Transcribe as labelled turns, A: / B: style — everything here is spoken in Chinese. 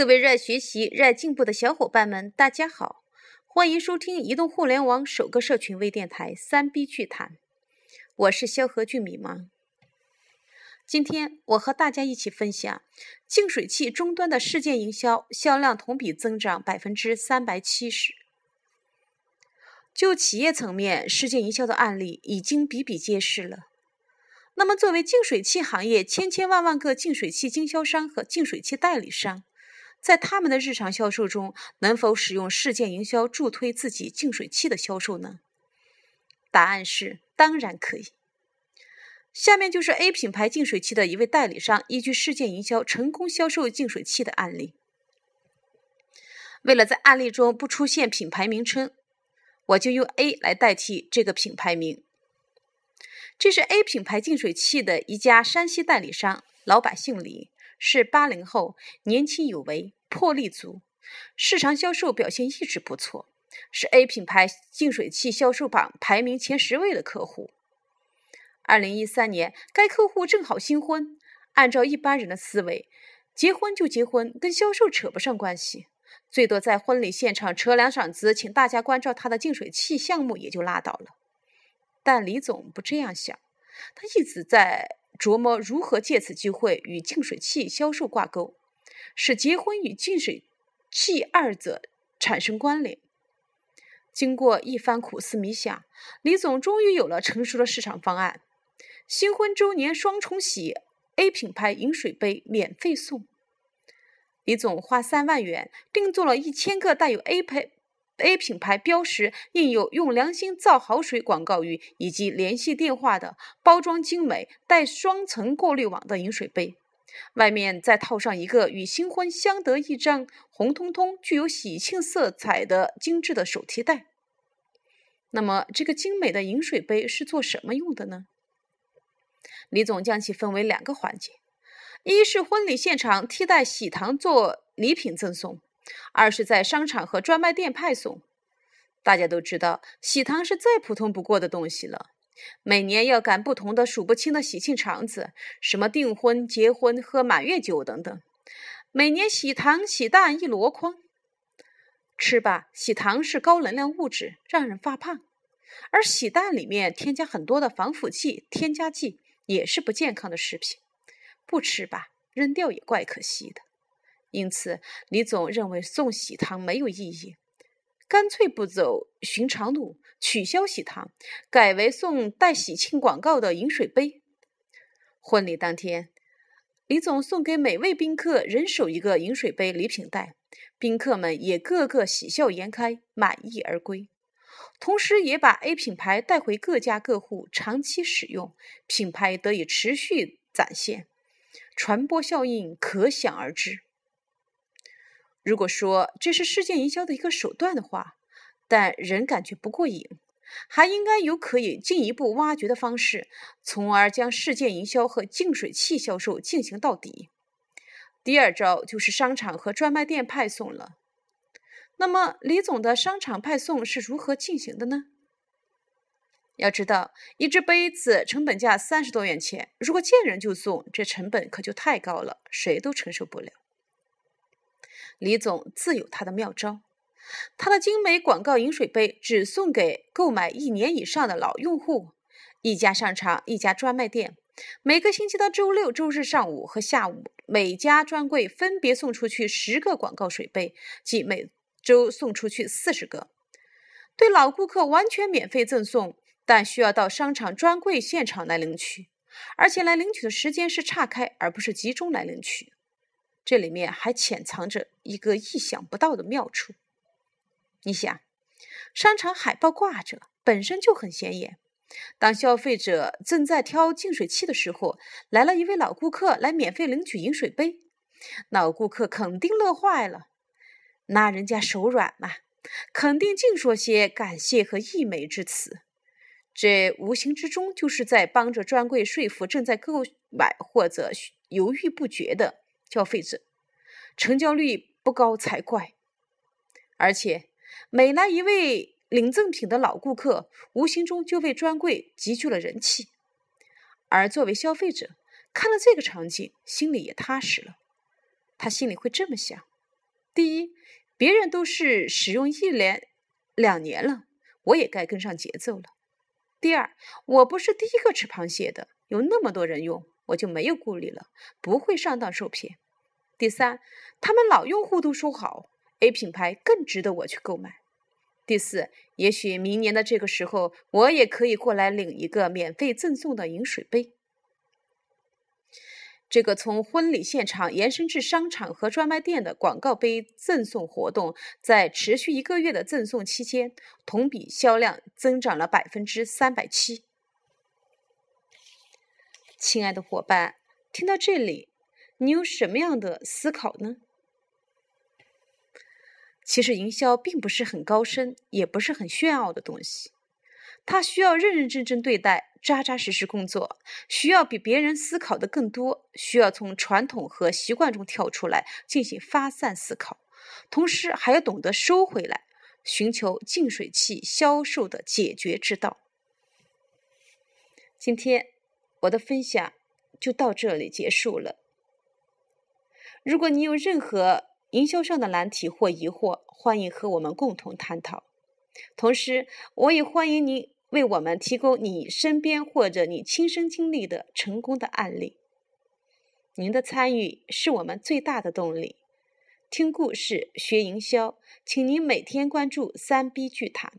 A: 各位热爱学习、热爱进步的小伙伴们，大家好，欢迎收听移动互联网首个社群微电台三 B 剧谈，我是萧何俊米吗？今天我和大家一起分享净水器终端的事件营销销量同比增长百分之三百七十。就企业层面，事件营销的案例已经比比皆是了。那么，作为净水器行业千千万万个净水器经销商和净水器代理商，在他们的日常销售中，能否使用事件营销助推自己净水器的销售呢？答案是当然可以。下面就是 A 品牌净水器的一位代理商依据事件营销成功销售净水器的案例。为了在案例中不出现品牌名称，我就用 A 来代替这个品牌名。这是 A 品牌净水器的一家山西代理商，老板姓李。是八零后，年轻有为，魄力足，市场销售表现一直不错，是 A 品牌净水器销售榜排名前十位的客户。二零一三年，该客户正好新婚，按照一般人的思维，结婚就结婚，跟销售扯不上关系，最多在婚礼现场扯两嗓子，请大家关照他的净水器项目也就拉倒了。但李总不这样想，他一直在。琢磨如何借此机会与净水器销售挂钩，使结婚与净水器二者产生关联。经过一番苦思冥想，李总终于有了成熟的市场方案：新婚周年双重喜，A 品牌饮水杯免费送。李总花三万元定做了一千个带有 A 牌。A 品牌标识印有“用良心造好水”广告语以及联系电话的包装精美、带双层过滤网的饮水杯，外面再套上一个与新婚相得益彰、红彤彤、具有喜庆色彩的精致的手提袋。那么，这个精美的饮水杯是做什么用的呢？李总将其分为两个环节：一是婚礼现场替代喜糖做礼品赠送。二是在商场和专卖店派送。大家都知道，喜糖是再普通不过的东西了。每年要赶不同的数不清的喜庆场子，什么订婚、结婚、喝满月酒等等。每年喜糖、喜蛋一箩筐，吃吧。喜糖是高能量物质，让人发胖；而喜蛋里面添加很多的防腐剂、添加剂，也是不健康的食品。不吃吧，扔掉也怪可惜的。因此，李总认为送喜糖没有意义，干脆不走寻常路，取消喜糖，改为送带喜庆广告的饮水杯。婚礼当天，李总送给每位宾客人手一个饮水杯礼品袋，宾客们也个个喜笑颜开，满意而归。同时，也把 A 品牌带回各家各户，长期使用，品牌得以持续展现，传播效应可想而知。如果说这是事件营销的一个手段的话，但仍感觉不过瘾，还应该有可以进一步挖掘的方式，从而将事件营销和净水器销售进行到底。第二招就是商场和专卖店派送了。那么，李总的商场派送是如何进行的呢？要知道，一只杯子成本价三十多元钱，如果见人就送，这成本可就太高了，谁都承受不了。李总自有他的妙招，他的精美广告饮水杯只送给购买一年以上的老用户。一家商场，一家专卖店，每个星期的周六、周日上午和下午，每家专柜分别送出去十个广告水杯，即每周送出去四十个。对老顾客完全免费赠送，但需要到商场专柜现场来领取，而且来领取的时间是岔开，而不是集中来领取。这里面还潜藏着一个意想不到的妙处。你想，商场海报挂着，本身就很显眼。当消费者正在挑净水器的时候，来了一位老顾客来免费领取饮水杯，老顾客肯定乐坏了。那人家手软嘛，肯定净说些感谢和溢美之词。这无形之中就是在帮着专柜说服正在购买或者犹豫不决的。消费者成交率不高才怪，而且每来一位领赠品的老顾客，无形中就为专柜集聚了人气。而作为消费者，看了这个场景，心里也踏实了。他心里会这么想：第一，别人都是使用一年、两年了，我也该跟上节奏了。第二，我不是第一个吃螃蟹的，有那么多人用，我就没有顾虑了，不会上当受骗。第三，他们老用户都说好，A 品牌更值得我去购买。第四，也许明年的这个时候，我也可以过来领一个免费赠送的饮水杯。这个从婚礼现场延伸至商场和专卖店的广告杯赠送活动，在持续一个月的赠送期间，同比销量增长了百分之三百七。亲爱的伙伴，听到这里，你有什么样的思考呢？其实，营销并不是很高深，也不是很炫耀的东西。它需要认认真真对待，扎扎实实工作，需要比别人思考的更多，需要从传统和习惯中跳出来进行发散思考，同时还要懂得收回来，寻求净水器销售的解决之道。今天我的分享就到这里结束了。如果你有任何营销上的难题或疑惑，欢迎和我们共同探讨。同时，我也欢迎您为我们提供你身边或者你亲身经历的成功的案例。您的参与是我们最大的动力。听故事学营销，请您每天关注三 B 剧谈。